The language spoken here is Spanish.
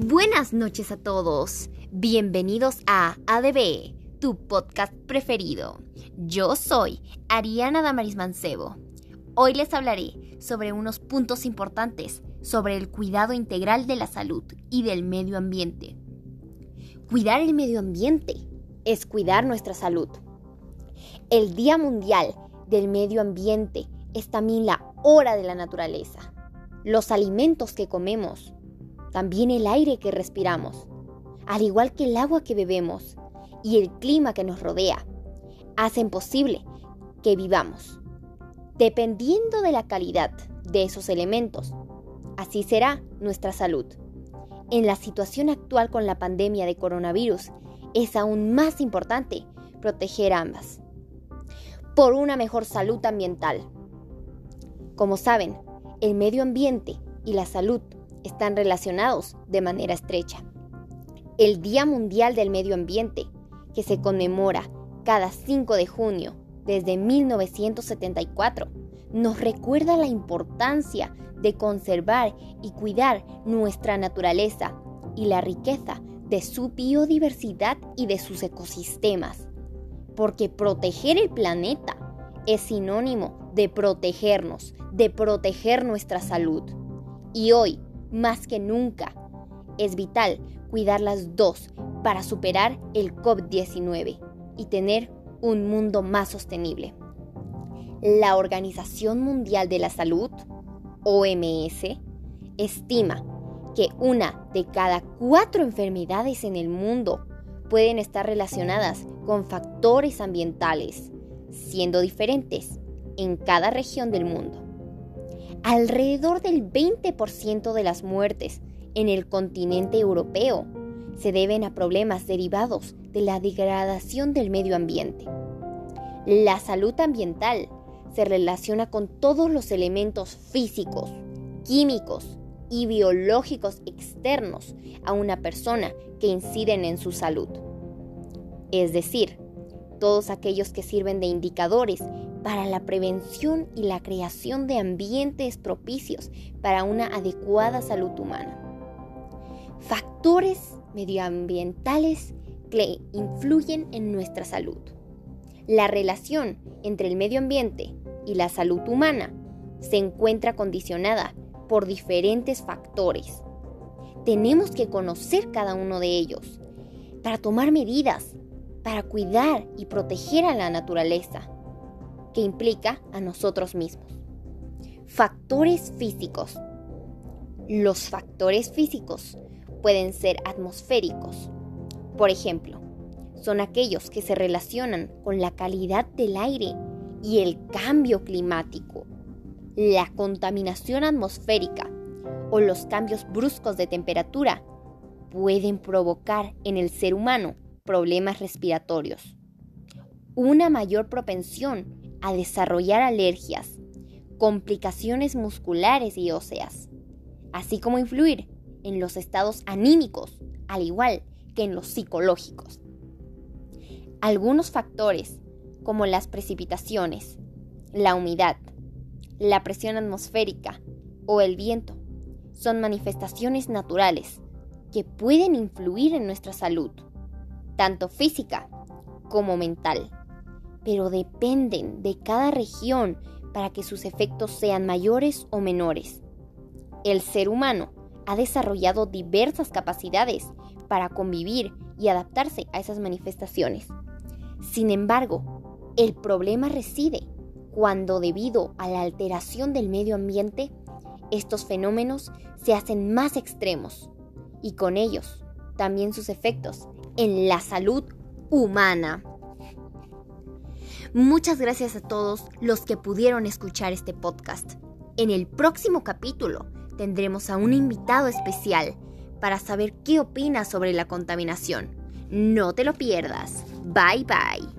Buenas noches a todos. Bienvenidos a ADB, tu podcast preferido. Yo soy Ariana Damaris Mancebo. Hoy les hablaré sobre unos puntos importantes sobre el cuidado integral de la salud y del medio ambiente. Cuidar el medio ambiente es cuidar nuestra salud. El Día Mundial del Medio Ambiente es también la hora de la naturaleza. Los alimentos que comemos, también el aire que respiramos, al igual que el agua que bebemos y el clima que nos rodea, hacen posible que vivamos. Dependiendo de la calidad de esos elementos, así será nuestra salud. En la situación actual con la pandemia de coronavirus, es aún más importante proteger ambas. Por una mejor salud ambiental. Como saben, el medio ambiente y la salud están relacionados de manera estrecha. El Día Mundial del Medio Ambiente, que se conmemora cada 5 de junio desde 1974, nos recuerda la importancia de conservar y cuidar nuestra naturaleza y la riqueza de su biodiversidad y de sus ecosistemas. Porque proteger el planeta es sinónimo de protegernos, de proteger nuestra salud. Y hoy, más que nunca, es vital cuidar las dos para superar el COVID-19 y tener un mundo más sostenible. La Organización Mundial de la Salud, OMS, estima que una de cada cuatro enfermedades en el mundo pueden estar relacionadas con factores ambientales, siendo diferentes en cada región del mundo. Alrededor del 20% de las muertes en el continente europeo se deben a problemas derivados de la degradación del medio ambiente. La salud ambiental se relaciona con todos los elementos físicos, químicos y biológicos externos a una persona que inciden en su salud. Es decir, todos aquellos que sirven de indicadores para la prevención y la creación de ambientes propicios para una adecuada salud humana. Factores medioambientales que influyen en nuestra salud. La relación entre el medio ambiente y la salud humana se encuentra condicionada por diferentes factores. Tenemos que conocer cada uno de ellos para tomar medidas para cuidar y proteger a la naturaleza, que implica a nosotros mismos. Factores físicos. Los factores físicos pueden ser atmosféricos. Por ejemplo, son aquellos que se relacionan con la calidad del aire y el cambio climático, la contaminación atmosférica o los cambios bruscos de temperatura pueden provocar en el ser humano problemas respiratorios, una mayor propensión a desarrollar alergias, complicaciones musculares y óseas, así como influir en los estados anímicos, al igual que en los psicológicos. Algunos factores, como las precipitaciones, la humedad, la presión atmosférica o el viento, son manifestaciones naturales que pueden influir en nuestra salud tanto física como mental, pero dependen de cada región para que sus efectos sean mayores o menores. El ser humano ha desarrollado diversas capacidades para convivir y adaptarse a esas manifestaciones. Sin embargo, el problema reside cuando debido a la alteración del medio ambiente, estos fenómenos se hacen más extremos y con ellos también sus efectos en la salud humana. Muchas gracias a todos los que pudieron escuchar este podcast. En el próximo capítulo tendremos a un invitado especial para saber qué opina sobre la contaminación. No te lo pierdas. Bye bye.